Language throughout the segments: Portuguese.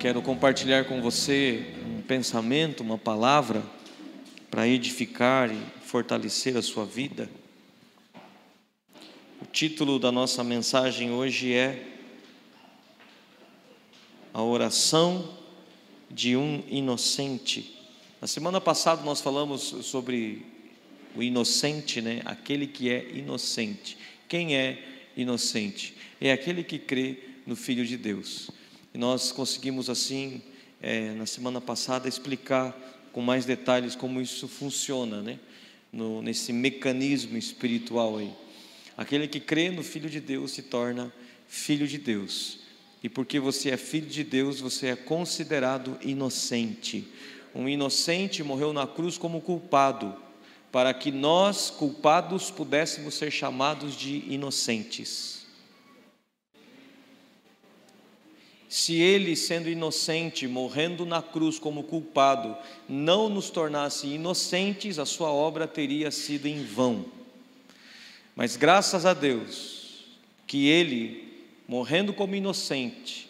quero compartilhar com você um pensamento, uma palavra para edificar e fortalecer a sua vida. O título da nossa mensagem hoje é A Oração de um Inocente. Na semana passada nós falamos sobre o inocente, né? Aquele que é inocente. Quem é inocente? É aquele que crê no Filho de Deus. E nós conseguimos assim, é, na semana passada, explicar com mais detalhes como isso funciona, né? No, nesse mecanismo espiritual aí. Aquele que crê no Filho de Deus se torna filho de Deus. E porque você é filho de Deus, você é considerado inocente. Um inocente morreu na cruz como culpado, para que nós, culpados, pudéssemos ser chamados de inocentes. Se ele, sendo inocente, morrendo na cruz como culpado, não nos tornasse inocentes, a sua obra teria sido em vão. Mas graças a Deus, que ele, morrendo como inocente,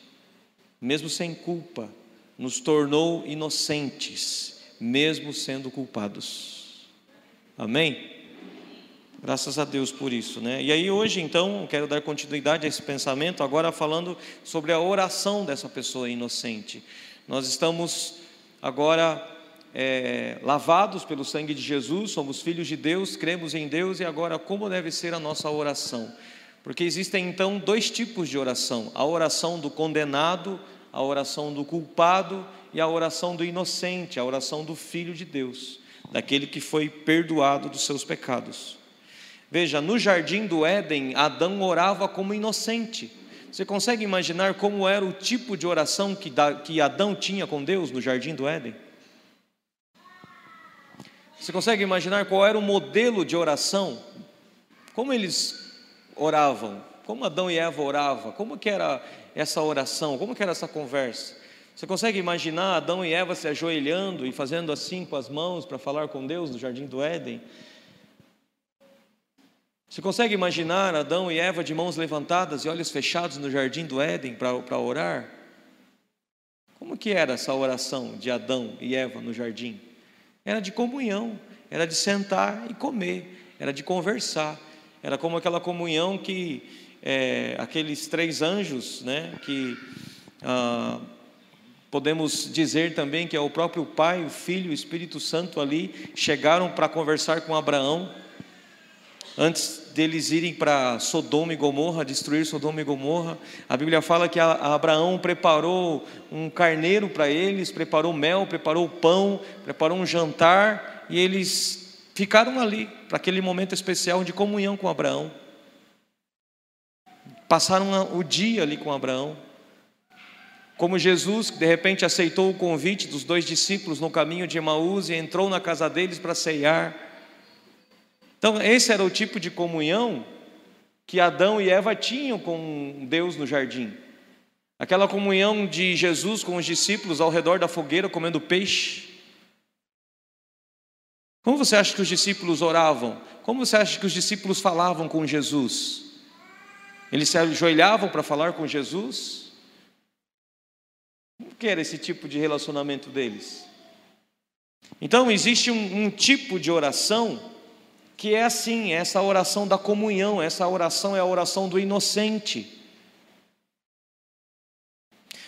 mesmo sem culpa, nos tornou inocentes, mesmo sendo culpados. Amém? Graças a Deus por isso, né? E aí hoje então quero dar continuidade a esse pensamento, agora falando sobre a oração dessa pessoa inocente. Nós estamos agora é, lavados pelo sangue de Jesus, somos filhos de Deus, cremos em Deus e agora como deve ser a nossa oração? Porque existem então dois tipos de oração: a oração do condenado, a oração do culpado e a oração do inocente, a oração do filho de Deus, daquele que foi perdoado dos seus pecados. Veja, no jardim do Éden, Adão orava como inocente. Você consegue imaginar como era o tipo de oração que Adão tinha com Deus no jardim do Éden? Você consegue imaginar qual era o modelo de oração? Como eles oravam? Como Adão e Eva oravam? Como que era essa oração? Como que era essa conversa? Você consegue imaginar Adão e Eva se ajoelhando e fazendo assim com as mãos para falar com Deus no jardim do Éden? Você consegue imaginar Adão e Eva de mãos levantadas e olhos fechados no jardim do Éden para orar? Como que era essa oração de Adão e Eva no jardim? Era de comunhão, era de sentar e comer, era de conversar, era como aquela comunhão que é, aqueles três anjos, né, que ah, podemos dizer também que é o próprio Pai, o Filho o Espírito Santo ali, chegaram para conversar com Abraão antes deles irem para Sodoma e Gomorra, destruir Sodoma e Gomorra, a Bíblia fala que Abraão preparou um carneiro para eles, preparou mel, preparou pão, preparou um jantar, e eles ficaram ali, para aquele momento especial de comunhão com Abraão. Passaram o dia ali com Abraão. Como Jesus, de repente aceitou o convite dos dois discípulos no caminho de Emaús e entrou na casa deles para ceiar. Então, esse era o tipo de comunhão que Adão e Eva tinham com Deus no jardim. Aquela comunhão de Jesus com os discípulos ao redor da fogueira comendo peixe. Como você acha que os discípulos oravam? Como você acha que os discípulos falavam com Jesus? Eles se ajoelhavam para falar com Jesus? Como que era esse tipo de relacionamento deles? Então, existe um, um tipo de oração que é assim, essa oração da comunhão, essa oração é a oração do inocente.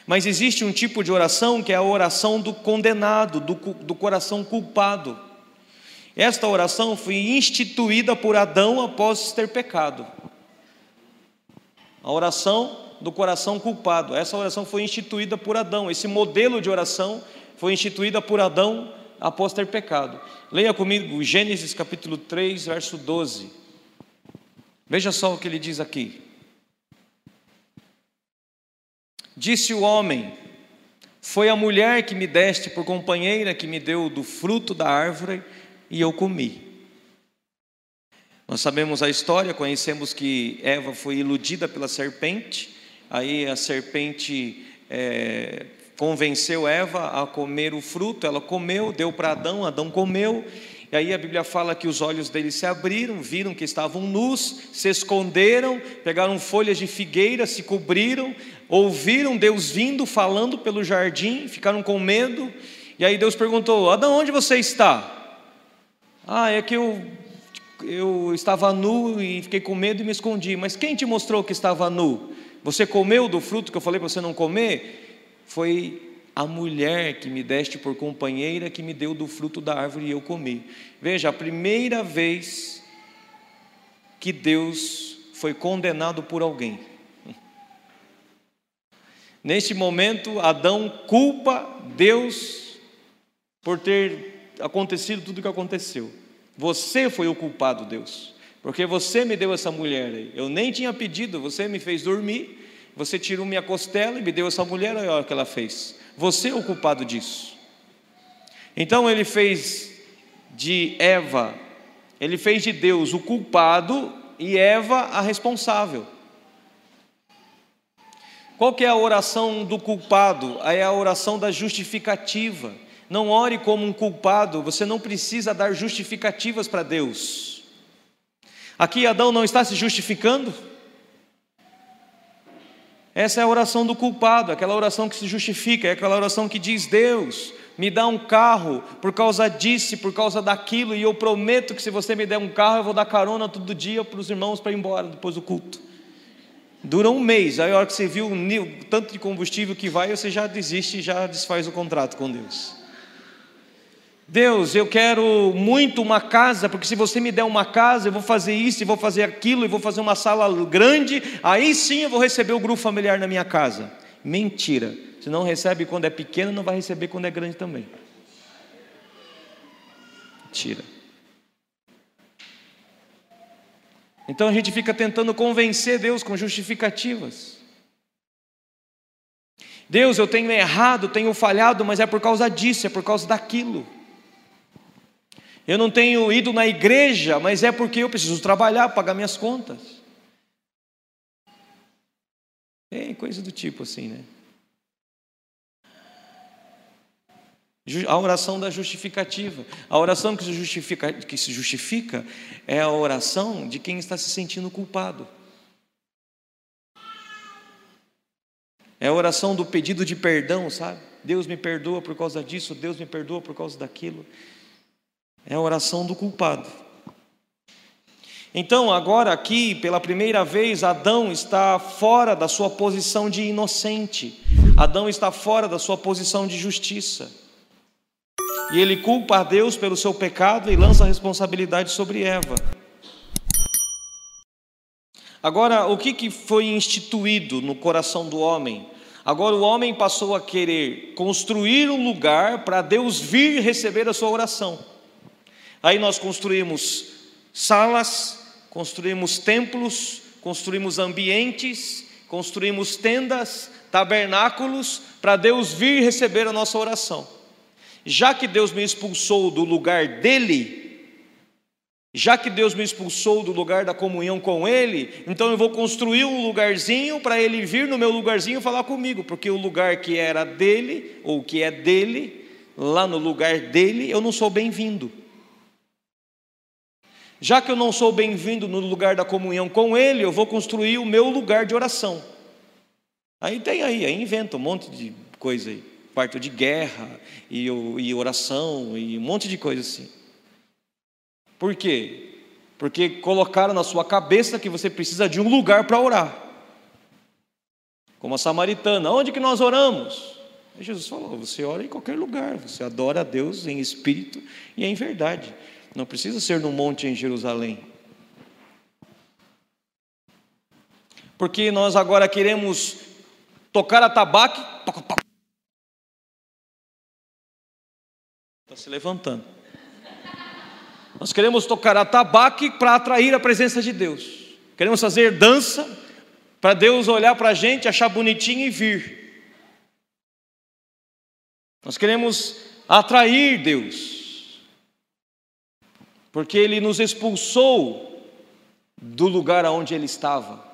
Mas existe um tipo de oração que é a oração do condenado, do, do coração culpado. Esta oração foi instituída por Adão após ter pecado. A oração do coração culpado. Essa oração foi instituída por Adão. Esse modelo de oração foi instituída por Adão após ter pecado. Leia comigo Gênesis capítulo 3, verso 12. Veja só o que ele diz aqui. Disse o homem: Foi a mulher que me deste por companheira que me deu do fruto da árvore e eu comi. Nós sabemos a história, conhecemos que Eva foi iludida pela serpente, aí a serpente é, convenceu Eva a comer o fruto, ela comeu, deu para Adão, Adão comeu, E aí a Bíblia fala que os olhos deles se abriram, viram que estavam nus, se esconderam, pegaram folhas de figueira, se cobriram, ouviram Deus vindo, falando pelo jardim, ficaram com medo. E aí Deus perguntou: Adão, onde você está? Ah, é que eu, eu estava nu e fiquei com medo e me escondi. Mas quem te mostrou que estava nu? Você comeu do fruto que eu falei para você não comer? Foi a mulher que me deste por companheira que me deu do fruto da árvore e eu comi. Veja, a primeira vez que Deus foi condenado por alguém. Neste momento, Adão culpa Deus por ter acontecido tudo o que aconteceu. Você foi o culpado, Deus, porque você me deu essa mulher aí. Eu nem tinha pedido, você me fez dormir, você tirou minha costela e me deu essa mulher, olha o que ela fez. Você é o culpado disso. Então ele fez de Eva, ele fez de Deus o culpado e Eva a responsável. Qual que é a oração do culpado? É a oração da justificativa. Não ore como um culpado, você não precisa dar justificativas para Deus. Aqui Adão não está se justificando? Essa é a oração do culpado, aquela oração que se justifica, é aquela oração que diz: Deus, me dá um carro por causa disso, por causa daquilo, e eu prometo que se você me der um carro, eu vou dar carona todo dia para os irmãos para ir embora depois do culto. Dura um mês, aí a hora que você viu o tanto de combustível que vai, você já desiste e já desfaz o contrato com Deus. Deus, eu quero muito uma casa, porque se você me der uma casa, eu vou fazer isso, e vou fazer aquilo, e vou fazer uma sala grande, aí sim eu vou receber o grupo familiar na minha casa. Mentira. Se não recebe quando é pequeno, não vai receber quando é grande também. Mentira. Então a gente fica tentando convencer Deus com justificativas. Deus, eu tenho errado, tenho falhado, mas é por causa disso, é por causa daquilo. Eu não tenho ido na igreja, mas é porque eu preciso trabalhar, pagar minhas contas. É coisa do tipo assim, né? A oração da justificativa. A oração que se, justifica, que se justifica é a oração de quem está se sentindo culpado. É a oração do pedido de perdão, sabe? Deus me perdoa por causa disso, Deus me perdoa por causa daquilo. É a oração do culpado. Então, agora aqui, pela primeira vez, Adão está fora da sua posição de inocente. Adão está fora da sua posição de justiça. E ele culpa a Deus pelo seu pecado e lança a responsabilidade sobre Eva. Agora, o que, que foi instituído no coração do homem? Agora o homem passou a querer construir um lugar para Deus vir receber a sua oração. Aí nós construímos salas, construímos templos, construímos ambientes, construímos tendas, tabernáculos, para Deus vir receber a nossa oração. Já que Deus me expulsou do lugar dele, já que Deus me expulsou do lugar da comunhão com Ele, então eu vou construir um lugarzinho para Ele vir no meu lugarzinho falar comigo, porque o lugar que era dele, ou que é dele, lá no lugar dele, eu não sou bem-vindo. Já que eu não sou bem-vindo no lugar da comunhão com Ele, eu vou construir o meu lugar de oração. Aí tem aí, aí inventa um monte de coisa aí, quarto de guerra e, e oração e um monte de coisa assim. Por quê? Porque colocaram na sua cabeça que você precisa de um lugar para orar. Como a samaritana, onde que nós oramos? Jesus falou: você ora em qualquer lugar, você adora a Deus em espírito e em verdade. Não precisa ser no monte em Jerusalém. Porque nós agora queremos tocar a tabaque. Está se levantando. Nós queremos tocar a tabaque para atrair a presença de Deus. Queremos fazer dança para Deus olhar para a gente, achar bonitinho e vir. Nós queremos atrair Deus porque ele nos expulsou do lugar aonde ele estava.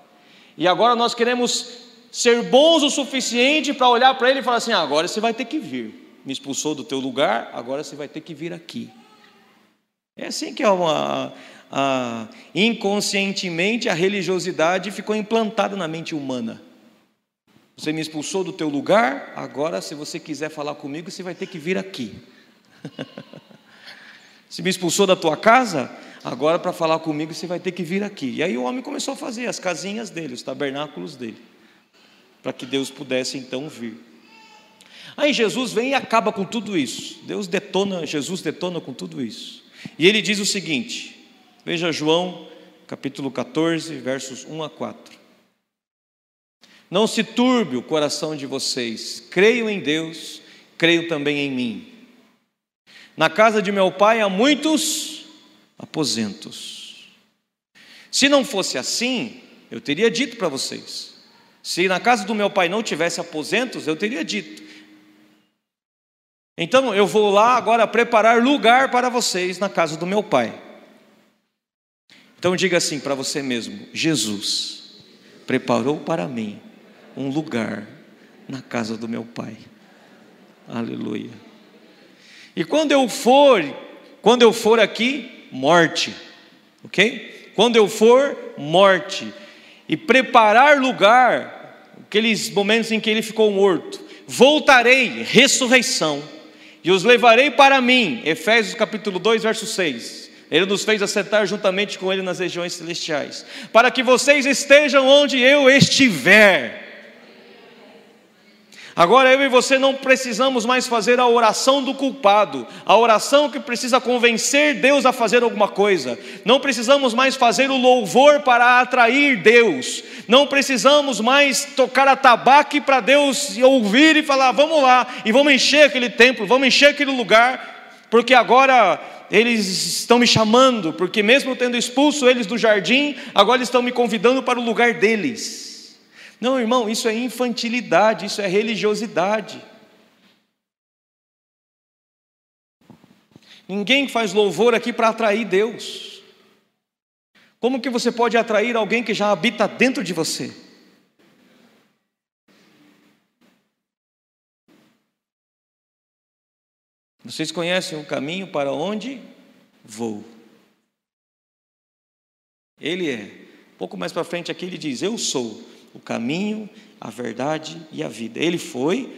E agora nós queremos ser bons o suficiente para olhar para ele e falar assim: agora você vai ter que vir. Me expulsou do teu lugar, agora você vai ter que vir aqui. É assim que é uma, a, inconscientemente a religiosidade ficou implantada na mente humana. Você me expulsou do teu lugar, agora se você quiser falar comigo, você vai ter que vir aqui. se me expulsou da tua casa, agora para falar comigo você vai ter que vir aqui. E aí o homem começou a fazer as casinhas dele, os tabernáculos dele, para que Deus pudesse então vir. Aí Jesus vem e acaba com tudo isso. Deus detona, Jesus detona com tudo isso. E ele diz o seguinte: veja João capítulo 14, versos 1 a 4. Não se turbe o coração de vocês, creiam em Deus, creiam também em mim. Na casa de meu pai há muitos aposentos. Se não fosse assim, eu teria dito para vocês. Se na casa do meu pai não tivesse aposentos, eu teria dito. Então eu vou lá agora preparar lugar para vocês na casa do meu pai. Então diga assim para você mesmo: Jesus preparou para mim um lugar na casa do meu pai. Aleluia. E quando eu for, quando eu for aqui, morte. OK? Quando eu for, morte. E preparar lugar, aqueles momentos em que ele ficou morto, voltarei, ressurreição, e os levarei para mim. Efésios capítulo 2, verso 6. Ele nos fez assentar juntamente com Ele nas regiões celestiais, para que vocês estejam onde eu estiver. Agora eu e você não precisamos mais fazer a oração do culpado, a oração que precisa convencer Deus a fazer alguma coisa. Não precisamos mais fazer o louvor para atrair Deus. Não precisamos mais tocar a tabaque para Deus ouvir e falar: vamos lá, e vamos encher aquele templo, vamos encher aquele lugar, porque agora eles estão me chamando, porque mesmo tendo expulso eles do jardim, agora estão me convidando para o lugar deles. Não, irmão, isso é infantilidade, isso é religiosidade. Ninguém faz louvor aqui para atrair Deus. Como que você pode atrair alguém que já habita dentro de você? Vocês conhecem o caminho para onde vou? Ele é. Pouco mais para frente aqui ele diz: Eu sou o caminho, a verdade e a vida. Ele foi,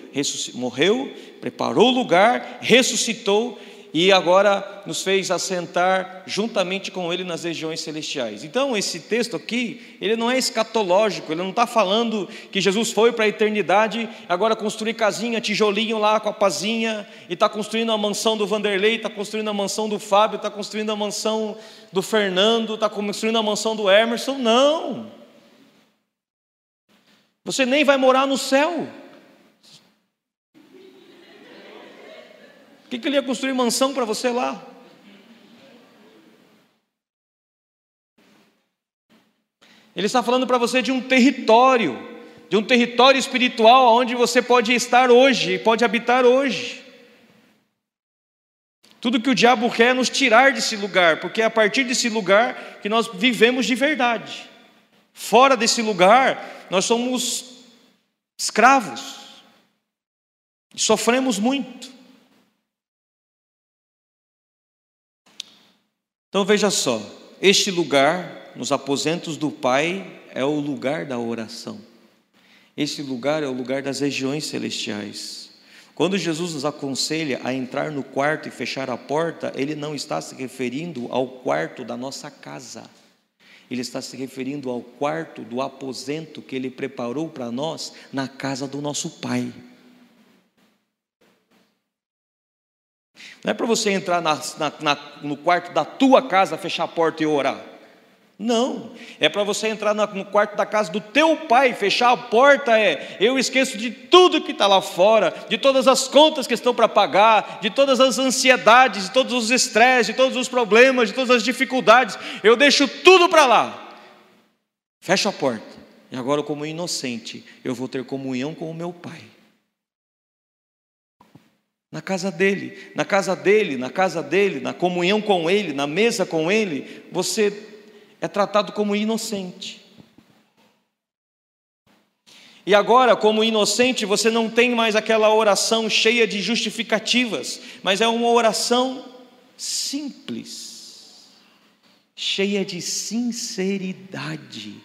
morreu, preparou o lugar, ressuscitou e agora nos fez assentar juntamente com Ele nas regiões celestiais. Então, esse texto aqui, ele não é escatológico, ele não está falando que Jesus foi para a eternidade, agora construir casinha, tijolinho lá com a pazinha, e está construindo a mansão do Vanderlei, está construindo a mansão do Fábio, está construindo a mansão do Fernando, está construindo a mansão do Emerson. Não! Você nem vai morar no céu. Por que, que ele ia construir mansão para você lá? Ele está falando para você de um território, de um território espiritual onde você pode estar hoje, pode habitar hoje. Tudo que o diabo quer é nos tirar desse lugar, porque é a partir desse lugar que nós vivemos de verdade. Fora desse lugar, nós somos escravos e sofremos muito. Então veja só, este lugar, nos aposentos do Pai, é o lugar da oração. Este lugar é o lugar das regiões celestiais. Quando Jesus nos aconselha a entrar no quarto e fechar a porta, ele não está se referindo ao quarto da nossa casa ele está se referindo ao quarto do aposento que ele preparou para nós na casa do nosso Pai. Não é para você entrar na, na, no quarto da tua casa, fechar a porta e orar. Não, é para você entrar no quarto da casa do teu pai, fechar a porta é, eu esqueço de tudo que está lá fora, de todas as contas que estão para pagar, de todas as ansiedades, de todos os estresses, de todos os problemas, de todas as dificuldades, eu deixo tudo para lá. Fecho a porta. E agora, como inocente, eu vou ter comunhão com o meu pai. Na casa dele, na casa dele, na casa dele, na comunhão com ele, na mesa com ele, você é tratado como inocente. E agora, como inocente, você não tem mais aquela oração cheia de justificativas, mas é uma oração simples. cheia de sinceridade,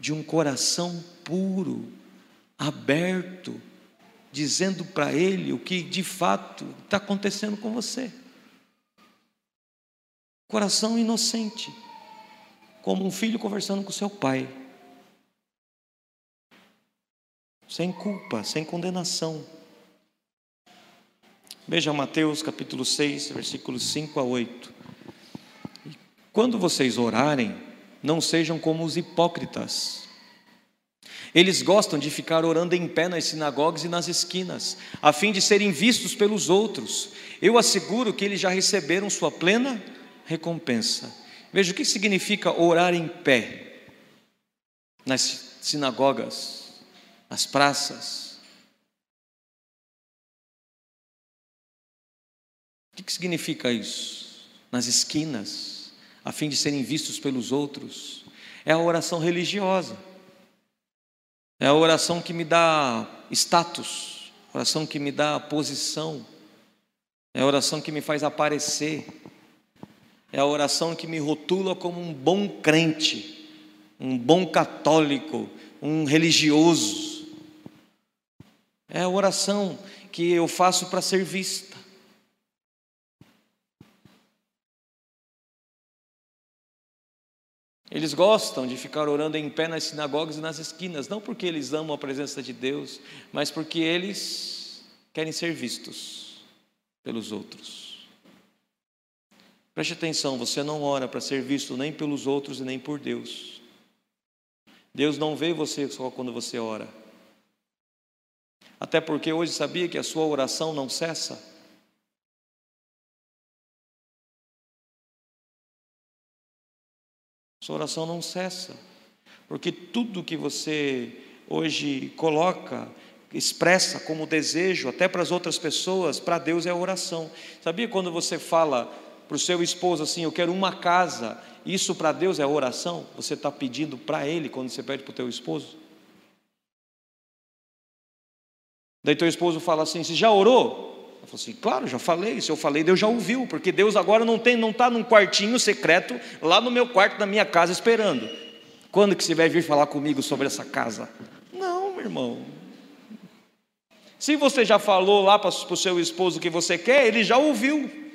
de um coração puro, aberto, dizendo para Ele o que de fato está acontecendo com você. Coração inocente, como um filho conversando com seu pai, sem culpa, sem condenação. Veja Mateus capítulo 6, versículos 5 a 8. Quando vocês orarem, não sejam como os hipócritas. Eles gostam de ficar orando em pé nas sinagogas e nas esquinas, a fim de serem vistos pelos outros. Eu asseguro que eles já receberam sua plena recompensa. Veja o que significa orar em pé nas sinagogas, nas praças. O que significa isso? Nas esquinas, a fim de serem vistos pelos outros. É a oração religiosa. É a oração que me dá status, oração que me dá posição, é a oração que me faz aparecer, é a oração que me rotula como um bom crente, um bom católico, um religioso. É a oração que eu faço para ser vista. Eles gostam de ficar orando em pé nas sinagogas e nas esquinas, não porque eles amam a presença de Deus, mas porque eles querem ser vistos pelos outros. Preste atenção, você não ora para ser visto nem pelos outros e nem por Deus. Deus não vê você só quando você ora. Até porque hoje sabia que a sua oração não cessa. Sua oração não cessa, porque tudo que você hoje coloca, expressa como desejo, até para as outras pessoas, para Deus é oração. Sabia quando você fala para o seu esposo assim: Eu quero uma casa, isso para Deus é oração? Você está pedindo para Ele quando você pede para o teu esposo? Daí teu esposo fala assim: Você já orou? Eu falei assim, claro, já falei, se eu falei, Deus já ouviu, porque Deus agora não tem, não está num quartinho secreto lá no meu quarto da minha casa esperando. Quando que você vai vir falar comigo sobre essa casa? Não, meu irmão. Se você já falou lá para o seu esposo o que você quer, ele já ouviu.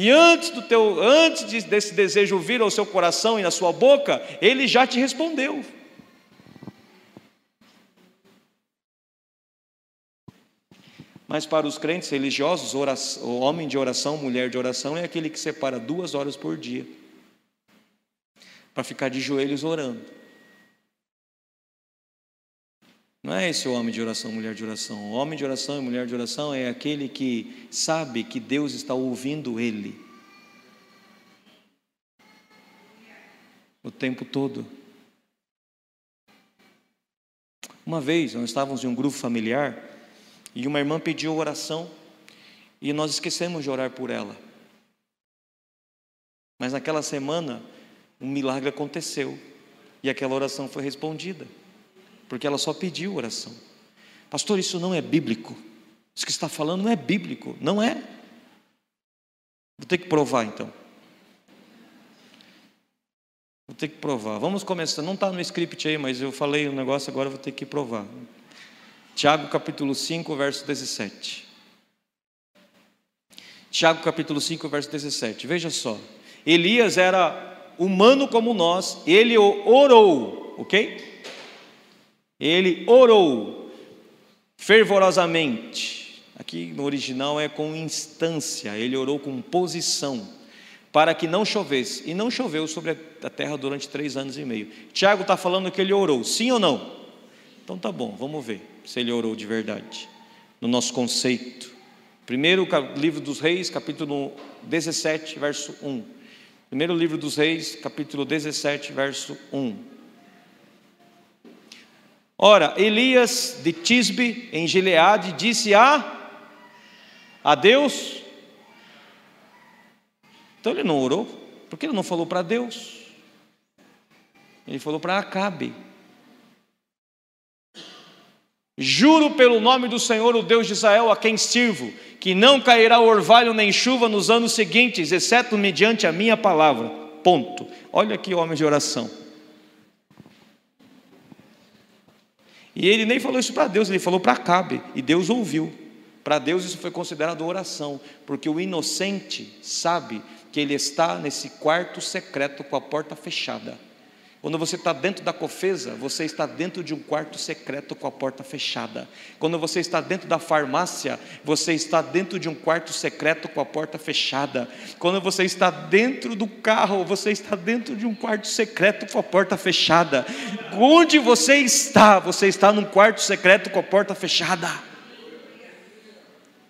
E antes do teu, antes desse desejo vir ao seu coração e na sua boca, ele já te respondeu. Mas para os crentes religiosos, oração, o homem de oração, mulher de oração, é aquele que separa duas horas por dia para ficar de joelhos orando. Não é esse o homem de oração, mulher de oração. O homem de oração e mulher de oração é aquele que sabe que Deus está ouvindo ele o tempo todo. Uma vez, nós estávamos em um grupo familiar e uma irmã pediu oração e nós esquecemos de orar por ela. Mas naquela semana, um milagre aconteceu e aquela oração foi respondida, porque ela só pediu oração. Pastor, isso não é bíblico. Isso que está falando não é bíblico, não é? Vou ter que provar então. Vou ter que provar. Vamos começar. Não está no script aí, mas eu falei o um negócio agora, vou ter que provar. Tiago capítulo 5, verso 17. Tiago capítulo 5, verso 17. Veja só. Elias era humano como nós, ele orou, ok? Ele orou fervorosamente. Aqui no original é com instância, ele orou com posição, para que não chovesse. E não choveu sobre a terra durante três anos e meio. Tiago está falando que ele orou, sim ou não? Então tá bom, vamos ver se ele orou de verdade, no nosso conceito. Primeiro livro dos Reis, capítulo 17, verso 1. Primeiro livro dos Reis, capítulo 17, verso 1. Ora, Elias de Tisbe, em Gileade, disse a, a Deus. Então ele não orou, porque ele não falou para Deus. Ele falou para Acabe. Juro pelo nome do Senhor, o Deus de Israel, a quem sirvo, que não cairá orvalho nem chuva nos anos seguintes, exceto mediante a minha palavra. Ponto. Olha aqui, homem de oração. E ele nem falou isso para Deus, ele falou para Acabe, e Deus ouviu. Para Deus isso foi considerado oração, porque o inocente sabe que ele está nesse quarto secreto com a porta fechada. Quando você está dentro da cofesa, você está dentro de um quarto secreto com a porta fechada. Quando você está dentro da farmácia, você está dentro de um quarto secreto com a porta fechada. Quando você está dentro do carro, você está dentro de um quarto secreto com a porta fechada. Onde você está? Você está num quarto secreto com a porta fechada.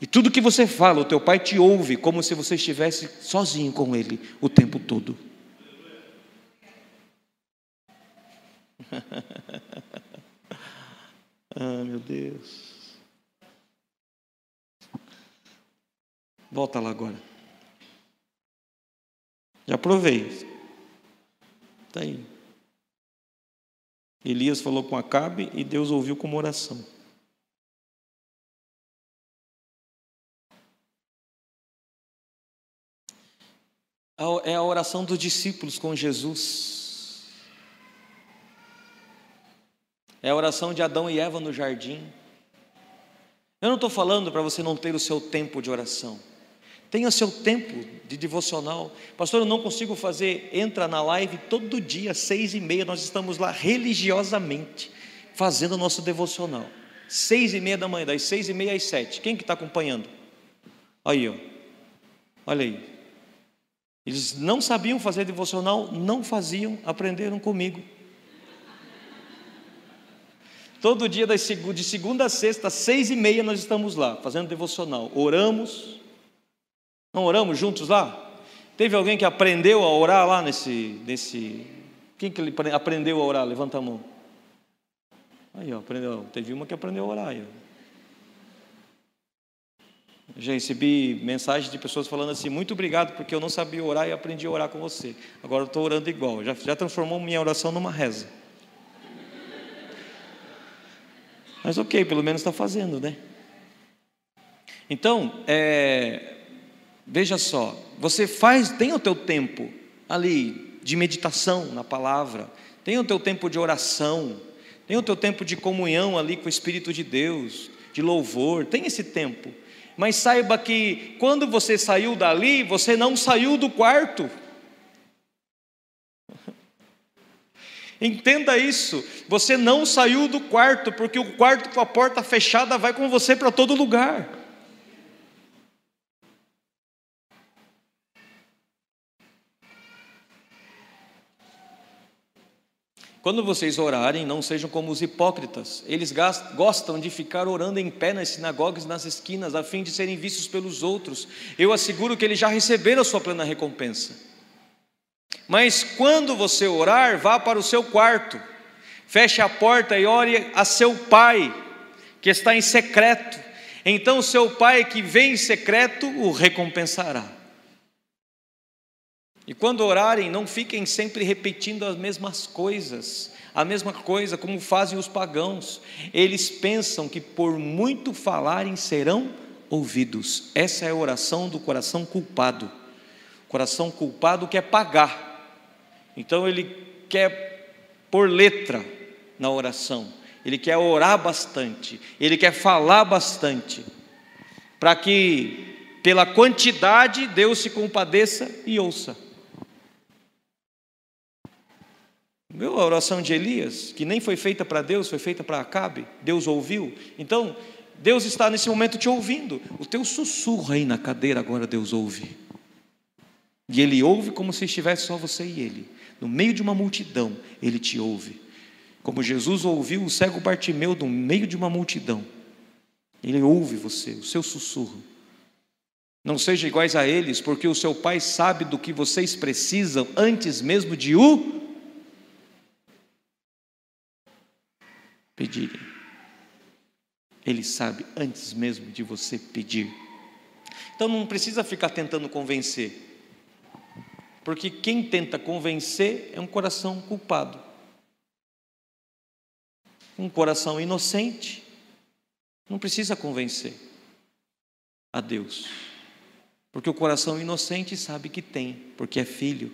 E tudo que você fala, o teu pai te ouve como se você estivesse sozinho com ele o tempo todo. ah, meu Deus. Volta lá agora. Já provei. Está aí. Elias falou com Acabe e Deus ouviu como oração. É a oração dos discípulos com Jesus. É a oração de Adão e Eva no jardim. Eu não estou falando para você não ter o seu tempo de oração. Tenha seu tempo de devocional. Pastor, eu não consigo fazer. Entra na live todo dia, seis e meia. Nós estamos lá religiosamente fazendo o nosso devocional. Seis e meia da manhã, das seis e meia às sete. Quem que está acompanhando? Aí, ó. Olha aí. Eles não sabiam fazer devocional, não faziam, aprenderam comigo. Todo dia de segunda a sexta, seis e meia, nós estamos lá, fazendo devocional. Oramos. Não oramos juntos lá? Teve alguém que aprendeu a orar lá nesse. nesse quem que aprendeu a orar? Levanta a mão. Aí, ó, aprendeu. Teve uma que aprendeu a orar. Aí, Já recebi mensagens de pessoas falando assim: muito obrigado, porque eu não sabia orar e aprendi a orar com você. Agora eu estou orando igual. Já, já transformou minha oração numa reza. Mas ok, pelo menos está fazendo, né? Então, é, veja só, você faz, tem o teu tempo ali de meditação na palavra, tem o teu tempo de oração, tem o teu tempo de comunhão ali com o Espírito de Deus, de louvor, tem esse tempo. Mas saiba que quando você saiu dali, você não saiu do quarto. Entenda isso. Você não saiu do quarto, porque o quarto com a porta fechada vai com você para todo lugar. Quando vocês orarem, não sejam como os hipócritas. Eles gostam de ficar orando em pé nas sinagogas e nas esquinas, a fim de serem vistos pelos outros. Eu asseguro que eles já receberam a sua plena recompensa. Mas quando você orar, vá para o seu quarto, feche a porta e ore a seu pai, que está em secreto. Então, seu pai que vem em secreto o recompensará. E quando orarem, não fiquem sempre repetindo as mesmas coisas, a mesma coisa como fazem os pagãos. Eles pensam que por muito falarem serão ouvidos. Essa é a oração do coração culpado. Coração culpado quer pagar. Então ele quer pôr letra na oração. Ele quer orar bastante, ele quer falar bastante, para que pela quantidade Deus se compadeça e ouça. Viu a oração de Elias, que nem foi feita para Deus, foi feita para Acabe, Deus ouviu. Então, Deus está nesse momento te ouvindo. O teu sussurro aí na cadeira agora Deus ouve. E Ele ouve como se estivesse só você e Ele. No meio de uma multidão, Ele te ouve. Como Jesus ouviu o cego Bartimeu no meio de uma multidão. Ele ouve você, o seu sussurro. Não seja iguais a eles, porque o seu Pai sabe do que vocês precisam antes mesmo de o pedirem. Ele sabe antes mesmo de você pedir. Então não precisa ficar tentando convencer. Porque quem tenta convencer é um coração culpado. Um coração inocente não precisa convencer a Deus. Porque o coração inocente sabe que tem, porque é filho.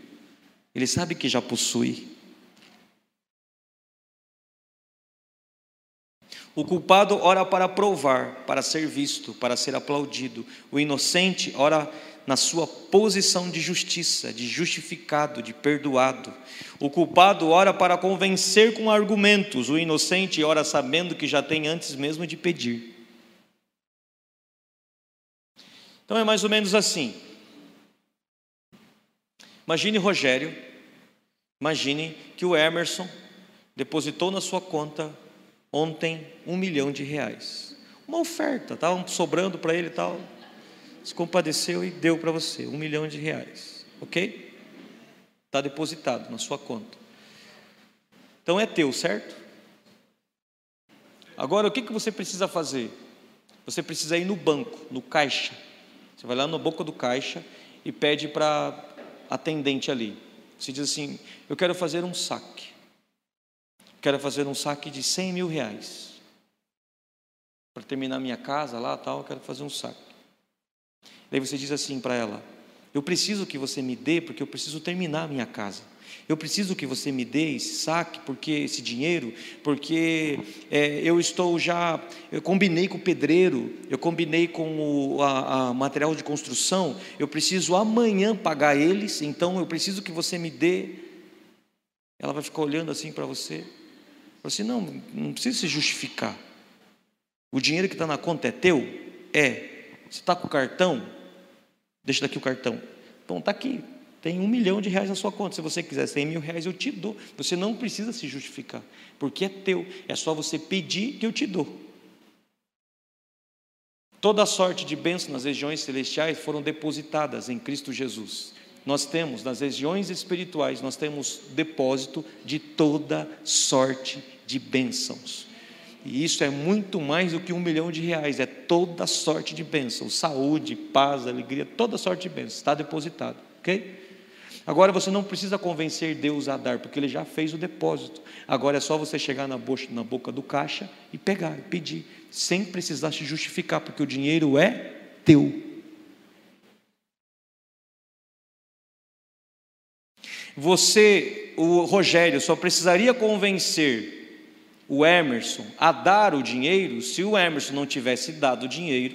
Ele sabe que já possui. O culpado ora para provar, para ser visto, para ser aplaudido. O inocente ora na sua posição de justiça, de justificado, de perdoado. O culpado ora para convencer com argumentos, o inocente ora sabendo que já tem antes mesmo de pedir. Então é mais ou menos assim. Imagine Rogério, imagine que o Emerson depositou na sua conta ontem um milhão de reais. Uma oferta, estava sobrando para ele e tal. Se compadeceu e deu para você um milhão de reais. Ok? Está depositado na sua conta. Então é teu, certo? Agora o que, que você precisa fazer? Você precisa ir no banco, no caixa. Você vai lá na boca do caixa e pede para atendente ali. Você diz assim: Eu quero fazer um saque quero fazer um saque de 100 mil reais. Para terminar minha casa lá, tal, eu quero fazer um saque. Daí você diz assim para ela: Eu preciso que você me dê, porque eu preciso terminar a minha casa. Eu preciso que você me dê esse saque, porque esse dinheiro, porque é, eu estou já, eu combinei com o pedreiro, eu combinei com o a, a material de construção, eu preciso amanhã pagar eles, então eu preciso que você me dê. Ela vai ficar olhando assim para você. Falou assim: não, não precisa se justificar. O dinheiro que está na conta é teu? É. Você está com o cartão? Deixa daqui o cartão. Então está aqui. Tem um milhão de reais na sua conta. Se você quiser 100 mil reais, eu te dou. Você não precisa se justificar, porque é teu. É só você pedir que eu te dou. Toda sorte de bênçãos nas regiões celestiais foram depositadas em Cristo Jesus nós temos nas regiões espirituais, nós temos depósito de toda sorte de bênçãos. E isso é muito mais do que um milhão de reais, é toda sorte de bênçãos, saúde, paz, alegria, toda sorte de bênçãos, está depositado, ok? Agora você não precisa convencer Deus a dar, porque Ele já fez o depósito. Agora é só você chegar na, boca, na boca do caixa e pegar, pedir, sem precisar se justificar, porque o dinheiro é teu. Você, o Rogério, só precisaria convencer o Emerson a dar o dinheiro se o Emerson não tivesse dado o dinheiro,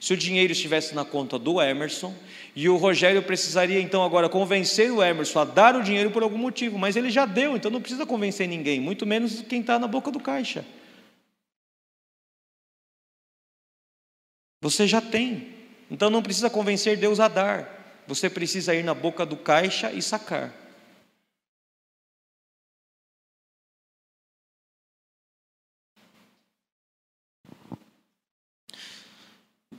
se o dinheiro estivesse na conta do Emerson, e o Rogério precisaria então agora convencer o Emerson a dar o dinheiro por algum motivo, mas ele já deu, então não precisa convencer ninguém, muito menos quem está na boca do caixa. Você já tem, então não precisa convencer Deus a dar, você precisa ir na boca do caixa e sacar.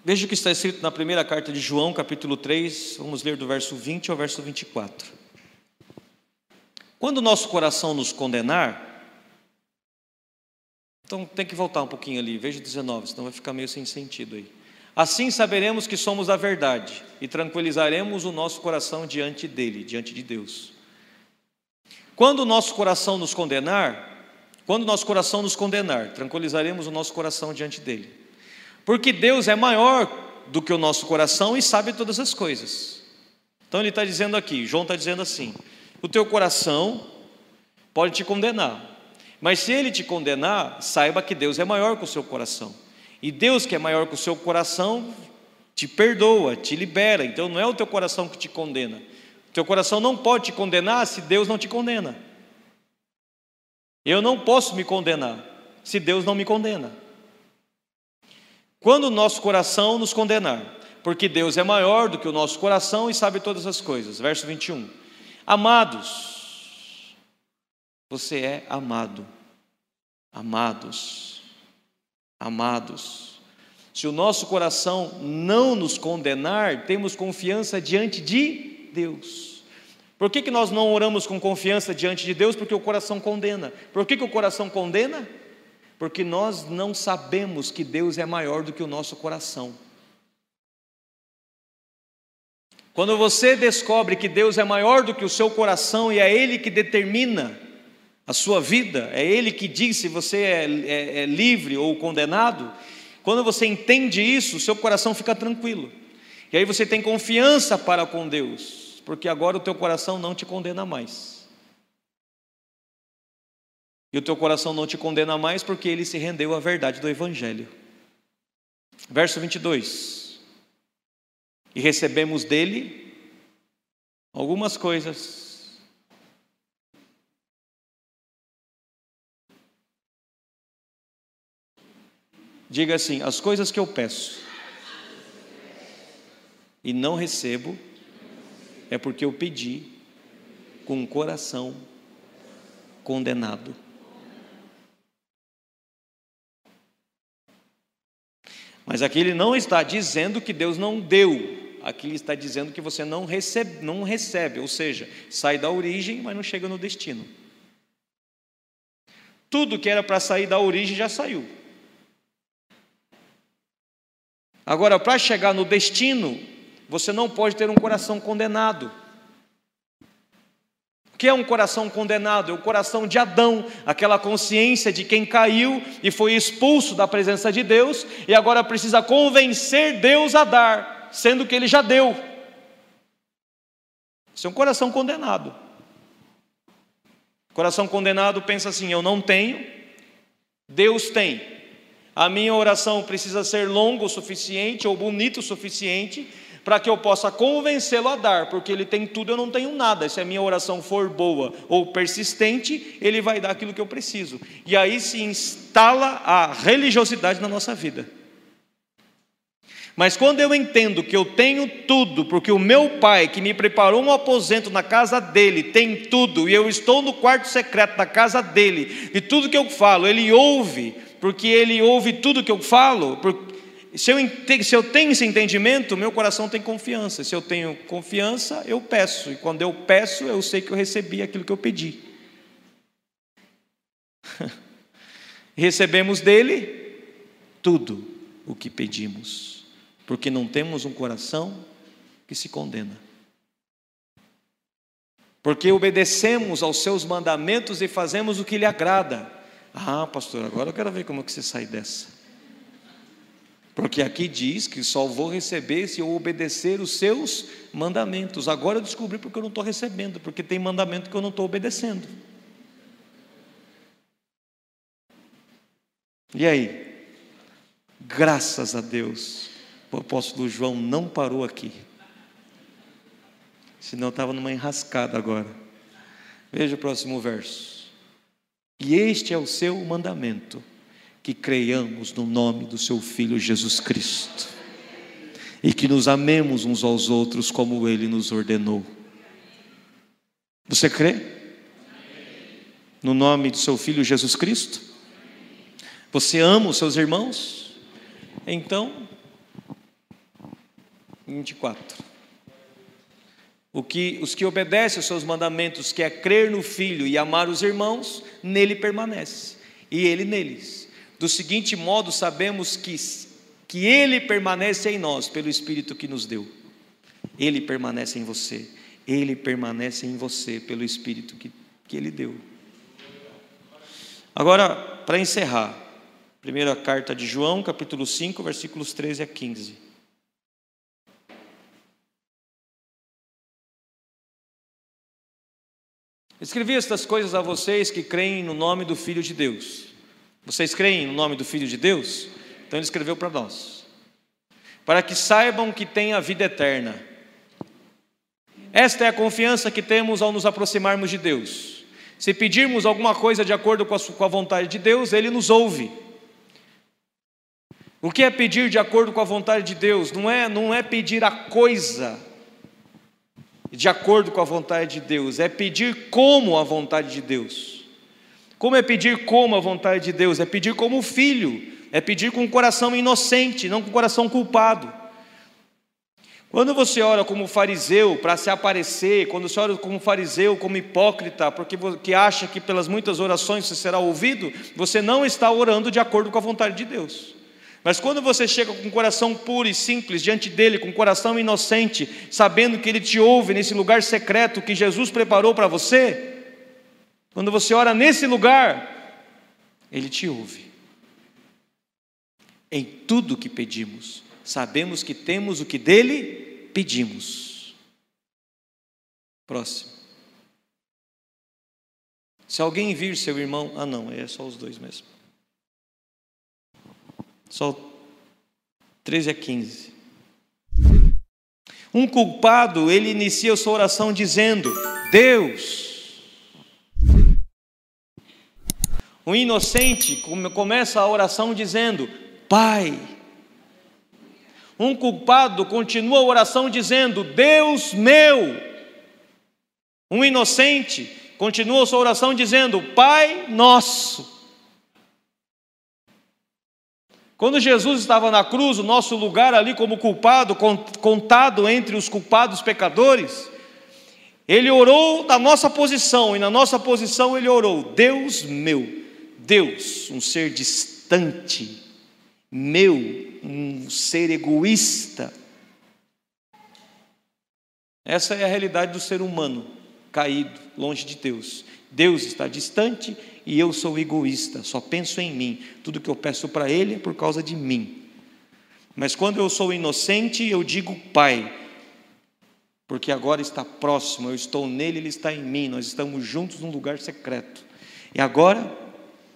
Veja o que está escrito na primeira carta de João, capítulo 3, vamos ler do verso 20 ao verso 24. Quando o nosso coração nos condenar, então tem que voltar um pouquinho ali, veja 19, senão vai ficar meio sem sentido aí. Assim saberemos que somos a verdade e tranquilizaremos o nosso coração diante dele, diante de Deus. Quando o nosso coração nos condenar, quando o nosso coração nos condenar, tranquilizaremos o nosso coração diante dele. Porque Deus é maior do que o nosso coração e sabe todas as coisas. Então ele está dizendo aqui, João está dizendo assim: o teu coração pode te condenar, mas se ele te condenar, saiba que Deus é maior que o seu coração. E Deus, que é maior que o seu coração, te perdoa, te libera. Então não é o teu coração que te condena. O teu coração não pode te condenar se Deus não te condena. Eu não posso me condenar se Deus não me condena. Quando o nosso coração nos condenar, porque Deus é maior do que o nosso coração e sabe todas as coisas. Verso 21. Amados, você é amado. Amados, amados. Se o nosso coração não nos condenar, temos confiança diante de Deus. Por que, que nós não oramos com confiança diante de Deus? Porque o coração condena. Por que, que o coração condena? Porque nós não sabemos que Deus é maior do que o nosso coração. Quando você descobre que Deus é maior do que o seu coração e é Ele que determina a sua vida, é Ele que diz se você é, é, é livre ou condenado, quando você entende isso, seu coração fica tranquilo. E aí você tem confiança para com Deus. porque agora o teu coração não te condena mais. E o teu coração não te condena mais porque ele se rendeu à verdade do Evangelho. Verso 22. E recebemos dele algumas coisas. Diga assim: as coisas que eu peço e não recebo, é porque eu pedi com o coração condenado. Mas aqui ele não está dizendo que Deus não deu, aqui ele está dizendo que você não recebe, não recebe, ou seja, sai da origem, mas não chega no destino. Tudo que era para sair da origem já saiu. Agora, para chegar no destino, você não pode ter um coração condenado. Que é um coração condenado? É o coração de Adão, aquela consciência de quem caiu e foi expulso da presença de Deus e agora precisa convencer Deus a dar, sendo que ele já deu. Isso é um coração condenado. Coração condenado pensa assim: eu não tenho, Deus tem. A minha oração precisa ser longa o suficiente ou bonita o suficiente para que eu possa convencê-lo a dar, porque ele tem tudo, eu não tenho nada. Se a minha oração for boa ou persistente, ele vai dar aquilo que eu preciso. E aí se instala a religiosidade na nossa vida. Mas quando eu entendo que eu tenho tudo, porque o meu pai, que me preparou um aposento na casa dele, tem tudo, e eu estou no quarto secreto da casa dele, e tudo que eu falo, ele ouve, porque ele ouve tudo que eu falo, se eu, se eu tenho esse entendimento, meu coração tem confiança. Se eu tenho confiança, eu peço. E quando eu peço, eu sei que eu recebi aquilo que eu pedi. Recebemos dele tudo o que pedimos, porque não temos um coração que se condena. Porque obedecemos aos seus mandamentos e fazemos o que lhe agrada. Ah, pastor, agora eu quero ver como é que você sai dessa. Porque aqui diz que só vou receber se eu obedecer os seus mandamentos. Agora eu descobri porque eu não estou recebendo, porque tem mandamento que eu não estou obedecendo. E aí? Graças a Deus, o apóstolo João não parou aqui. Senão eu estava numa enrascada agora. Veja o próximo verso. E este é o seu mandamento que creiamos no nome do seu Filho Jesus Cristo e que nos amemos uns aos outros como ele nos ordenou. Você crê? No nome do seu Filho Jesus Cristo? Você ama os seus irmãos? Então, 24. O que, os que obedecem aos seus mandamentos, que é crer no Filho e amar os irmãos, nele permanece, e ele neles. Do seguinte modo, sabemos que, que Ele permanece em nós pelo Espírito que nos deu. Ele permanece em você. Ele permanece em você pelo Espírito que, que Ele deu. Agora, para encerrar, primeira carta de João, capítulo 5, versículos 13 a 15. Escrevi estas coisas a vocês que creem no nome do Filho de Deus vocês creem no nome do Filho de Deus? Então ele escreveu para nós. Para que saibam que têm a vida eterna. Esta é a confiança que temos ao nos aproximarmos de Deus. Se pedirmos alguma coisa de acordo com a, com a vontade de Deus, Ele nos ouve. O que é pedir de acordo com a vontade de Deus? Não é, não é pedir a coisa de acordo com a vontade de Deus, é pedir como a vontade de Deus. Como é pedir como a vontade de Deus? É pedir como filho, é pedir com o coração inocente, não com o coração culpado. Quando você ora como fariseu para se aparecer, quando você ora como fariseu, como hipócrita, porque que acha que pelas muitas orações você será ouvido, você não está orando de acordo com a vontade de Deus. Mas quando você chega com o coração puro e simples diante dele, com o coração inocente, sabendo que ele te ouve nesse lugar secreto que Jesus preparou para você, quando você ora nesse lugar, Ele te ouve. Em tudo que pedimos, sabemos que temos o que dele pedimos. Próximo. Se alguém vir seu irmão, ah não, é só os dois mesmo. Só 13 a 15. Um culpado, ele inicia sua oração dizendo: Deus. Um inocente começa a oração dizendo: Pai. Um culpado continua a oração dizendo: Deus meu. Um inocente continua a sua oração dizendo: Pai nosso. Quando Jesus estava na cruz, o nosso lugar ali como culpado, contado entre os culpados pecadores, ele orou na nossa posição, e na nossa posição ele orou: Deus meu, Deus, um ser distante, meu, um ser egoísta. Essa é a realidade do ser humano caído, longe de Deus. Deus está distante e eu sou egoísta, só penso em mim. Tudo que eu peço para Ele é por causa de mim. Mas quando eu sou inocente, eu digo Pai, porque agora está próximo, eu estou nele, Ele está em mim, nós estamos juntos num lugar secreto. E agora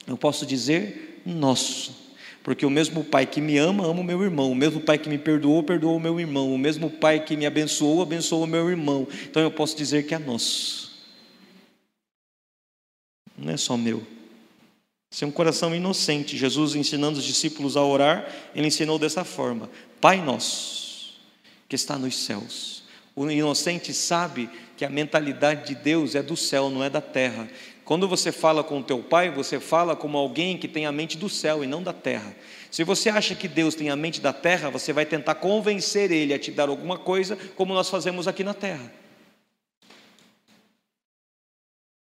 eu posso dizer nosso, porque o mesmo Pai que me ama, ama o meu irmão, o mesmo Pai que me perdoou, perdoou o meu irmão, o mesmo Pai que me abençoou, abençoou o meu irmão. Então eu posso dizer que é nosso não é só meu. Isso é um coração inocente. Jesus ensinando os discípulos a orar, ele ensinou dessa forma: Pai nosso, que está nos céus. O inocente sabe que a mentalidade de Deus é do céu, não é da terra. Quando você fala com o teu pai, você fala como alguém que tem a mente do céu e não da terra. Se você acha que Deus tem a mente da terra, você vai tentar convencer ele a te dar alguma coisa, como nós fazemos aqui na terra.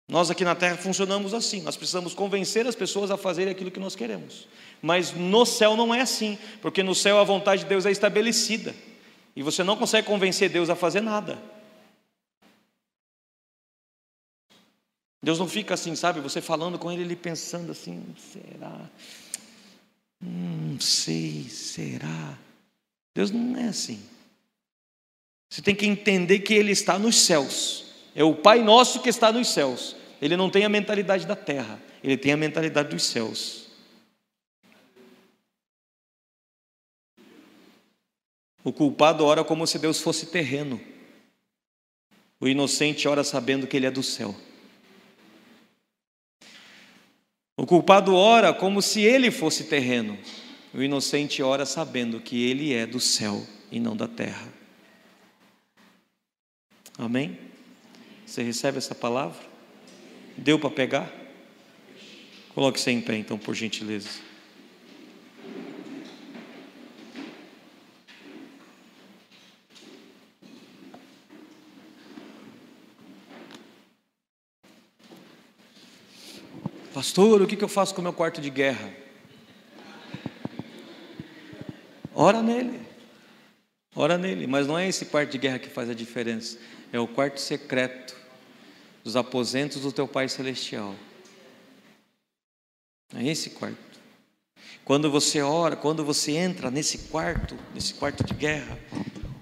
Nós aqui na terra funcionamos assim, nós precisamos convencer as pessoas a fazerem aquilo que nós queremos. Mas no céu não é assim, porque no céu a vontade de Deus é estabelecida. E você não consegue convencer Deus a fazer nada. Deus não fica assim, sabe? Você falando com Ele, Ele pensando assim: será? Hum, não sei, será? Deus não é assim. Você tem que entender que Ele está nos céus. É o Pai nosso que está nos céus. Ele não tem a mentalidade da terra, ele tem a mentalidade dos céus. O culpado ora como se Deus fosse terreno. O inocente ora sabendo que ele é do céu. O culpado ora como se ele fosse terreno. O inocente ora sabendo que ele é do céu e não da terra. Amém? Você recebe essa palavra? Deu para pegar? Coloque-se em pé, então, por gentileza. Pastor, o que eu faço com o meu quarto de guerra? Ora nele. Ora nele. Mas não é esse quarto de guerra que faz a diferença. É o quarto secreto dos aposentos do teu Pai Celestial. É esse quarto. Quando você ora, quando você entra nesse quarto, nesse quarto de guerra,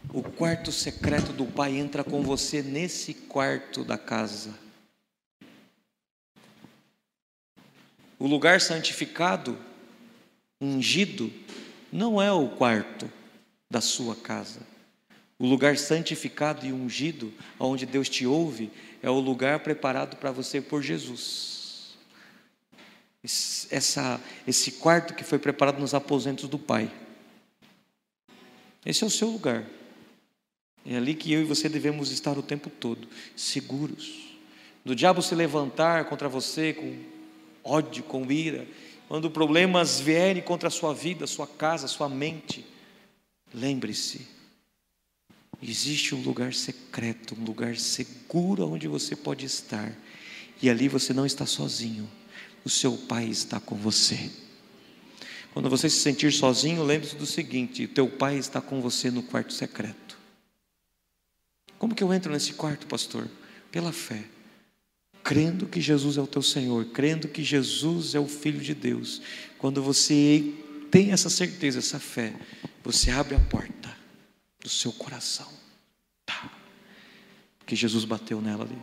o quarto secreto do Pai entra com você nesse quarto da casa. O lugar santificado, ungido, não é o quarto da sua casa. O lugar santificado e ungido, onde Deus te ouve, é o lugar preparado para você por Jesus. Essa, esse quarto que foi preparado nos aposentos do Pai. Esse é o seu lugar. É ali que eu e você devemos estar o tempo todo, seguros. Do diabo se levantar contra você com ódio, com ira, quando problemas vierem contra a sua vida, sua casa, sua mente, lembre-se Existe um lugar secreto, um lugar seguro onde você pode estar. E ali você não está sozinho. O seu Pai está com você. Quando você se sentir sozinho, lembre-se do seguinte: teu Pai está com você no quarto secreto. Como que eu entro nesse quarto, pastor? Pela fé. Crendo que Jesus é o teu Senhor, crendo que Jesus é o Filho de Deus. Quando você tem essa certeza, essa fé, você abre a porta do seu coração. Tá. Porque Jesus bateu nela ali.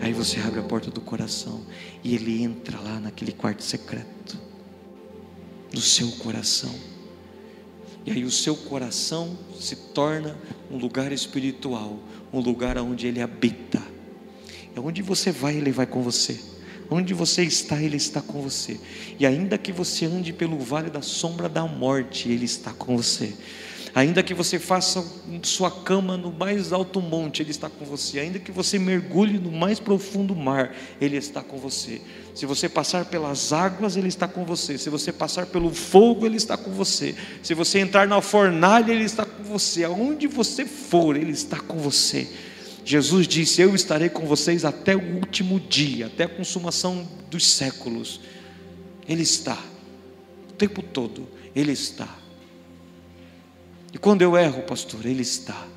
Aí você abre a porta do coração e ele entra lá naquele quarto secreto do seu coração. E aí o seu coração se torna um lugar espiritual, um lugar onde ele habita. É onde você vai, ele vai com você. Onde você está, Ele está com você. E ainda que você ande pelo vale da sombra da morte, Ele está com você. Ainda que você faça sua cama no mais alto monte, Ele está com você. Ainda que você mergulhe no mais profundo mar, Ele está com você. Se você passar pelas águas, Ele está com você. Se você passar pelo fogo, Ele está com você. Se você entrar na fornalha, Ele está com você. Aonde você for, Ele está com você. Jesus disse: Eu estarei com vocês até o último dia, até a consumação dos séculos. Ele está, o tempo todo, Ele está. E quando eu erro, pastor, Ele está.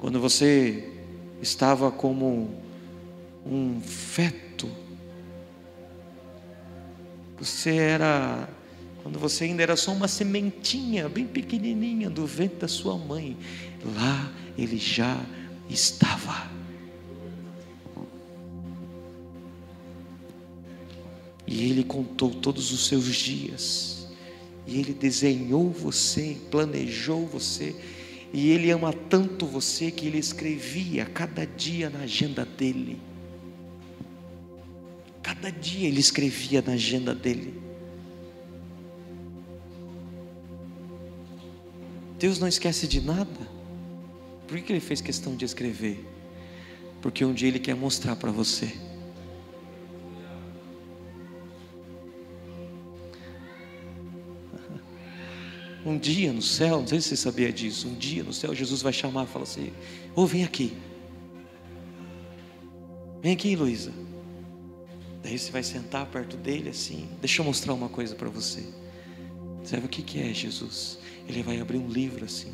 Quando você estava como um feto, você era, quando você ainda era só uma sementinha bem pequenininha do ventre da sua mãe, lá Ele já estava. E Ele contou todos os seus dias e Ele desenhou você, planejou você, e Ele ama tanto você que Ele escrevia cada dia na agenda dele. Cada dia Ele escrevia na agenda dele. Deus não esquece de nada. Por que Ele fez questão de escrever? Porque um dia Ele quer mostrar para você Um dia no céu, não sei se você sabia disso, um dia no céu Jesus vai chamar e falar assim: Ô, oh, vem aqui. Vem aqui, Luísa. Daí você vai sentar perto dele assim. Deixa eu mostrar uma coisa para você. Sabe o que, que é Jesus? Ele vai abrir um livro assim.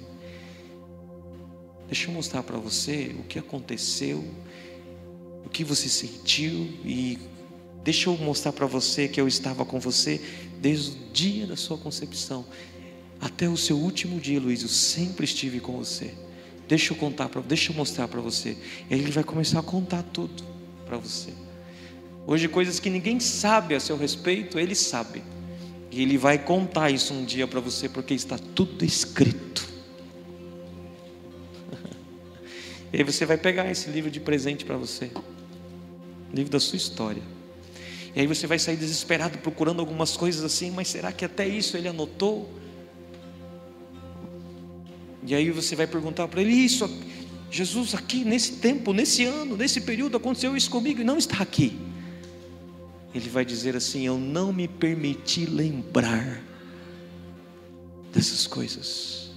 Deixa eu mostrar para você o que aconteceu, o que você sentiu e deixa eu mostrar para você que eu estava com você desde o dia da sua concepção até o seu último dia, Luiz, eu sempre estive com você. Deixa eu contar para, deixa eu mostrar para você. E ele vai começar a contar tudo para você. Hoje coisas que ninguém sabe a seu respeito, ele sabe. E ele vai contar isso um dia para você porque está tudo escrito. e aí você vai pegar esse livro de presente para você. Livro da sua história. E aí você vai sair desesperado procurando algumas coisas assim, mas será que até isso ele anotou? E aí você vai perguntar para ele: Isso, Jesus, aqui nesse tempo, nesse ano, nesse período aconteceu isso comigo e não está aqui. Ele vai dizer assim: Eu não me permiti lembrar dessas coisas,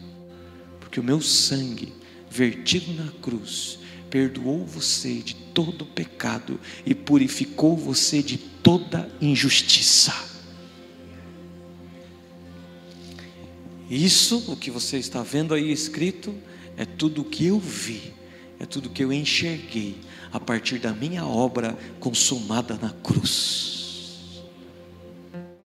porque o meu sangue vertido na cruz perdoou você de todo pecado e purificou você de toda injustiça. Isso, o que você está vendo aí escrito, é tudo o que eu vi, é tudo o que eu enxerguei a partir da minha obra consumada na cruz.